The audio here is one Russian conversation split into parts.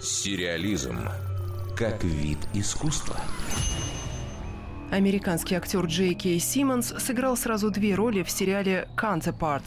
Сериализм как вид искусства. Американский актер Джей Кей Симмонс сыграл сразу две роли в сериале «Counterpart»,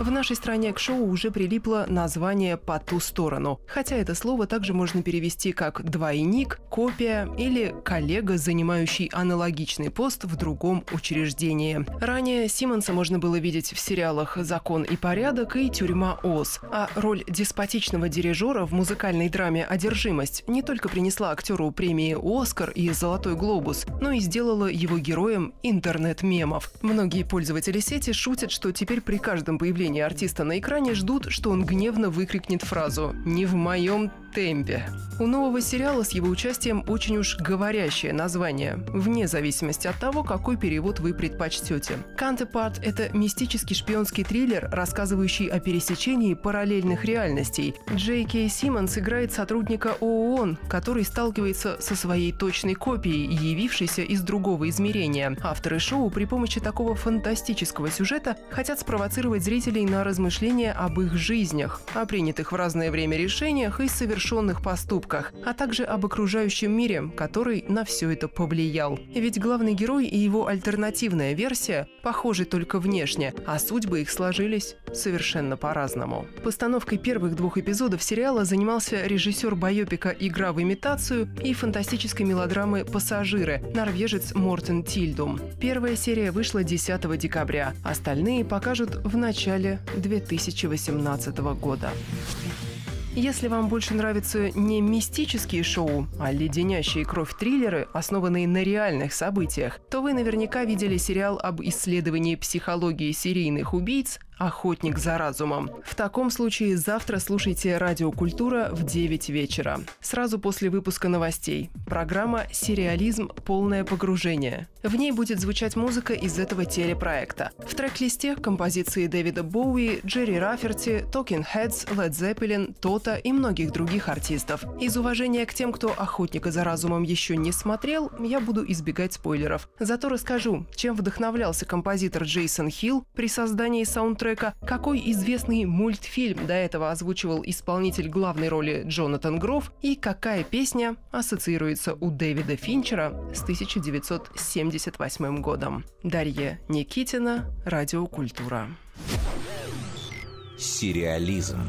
в нашей стране к шоу уже прилипло название «По ту сторону», хотя это слово также можно перевести как «двойник», «копия» или «коллега, занимающий аналогичный пост в другом учреждении». Ранее Симмонса можно было видеть в сериалах «Закон и порядок» и «Тюрьма Оз», а роль деспотичного дирижера в музыкальной драме «Одержимость» не только принесла актеру премии «Оскар» и «Золотой глобус», но и сделала его героем интернет-мемов. Многие пользователи сети шутят, что теперь при каждом появлении появления артиста на экране ждут, что он гневно выкрикнет фразу «Не в моем темпе». У нового сериала с его участием очень уж говорящее название, вне зависимости от того, какой перевод вы предпочтете. «Counterpart» — это мистический шпионский триллер, рассказывающий о пересечении параллельных реальностей. Джей Кей Симмонс играет сотрудника ООН, который сталкивается со своей точной копией, явившейся из другого измерения. Авторы шоу при помощи такого фантастического сюжета хотят спровоцировать зрителей на размышления об их жизнях, о принятых в разное время решениях и совершенных совершенных поступках, а также об окружающем мире, который на все это повлиял. Ведь главный герой и его альтернативная версия похожи только внешне, а судьбы их сложились совершенно по-разному. Постановкой первых двух эпизодов сериала занимался режиссер байопика «Игра в имитацию» и фантастической мелодрамы «Пассажиры» норвежец Мортен Тильдум. Первая серия вышла 10 декабря, остальные покажут в начале 2018 года. Если вам больше нравятся не мистические шоу, а леденящие кровь триллеры, основанные на реальных событиях, то вы наверняка видели сериал об исследовании психологии серийных убийц «Охотник за разумом». В таком случае завтра слушайте «Радио Культура» в 9 вечера. Сразу после выпуска новостей. Программа «Сериализм. Полное погружение». В ней будет звучать музыка из этого телепроекта. В трек-листе композиции Дэвида Боуи, Джерри Раферти, Talking Heads, Led Zeppelin, Тота и многих других артистов. Из уважения к тем, кто «Охотника за разумом» еще не смотрел, я буду избегать спойлеров. Зато расскажу, чем вдохновлялся композитор Джейсон Хилл при создании саундтрека трека, какой известный мультфильм до этого озвучивал исполнитель главной роли Джонатан Гроф и какая песня ассоциируется у Дэвида Финчера с 1978 годом. Дарья Никитина, Радиокультура. Сериализм.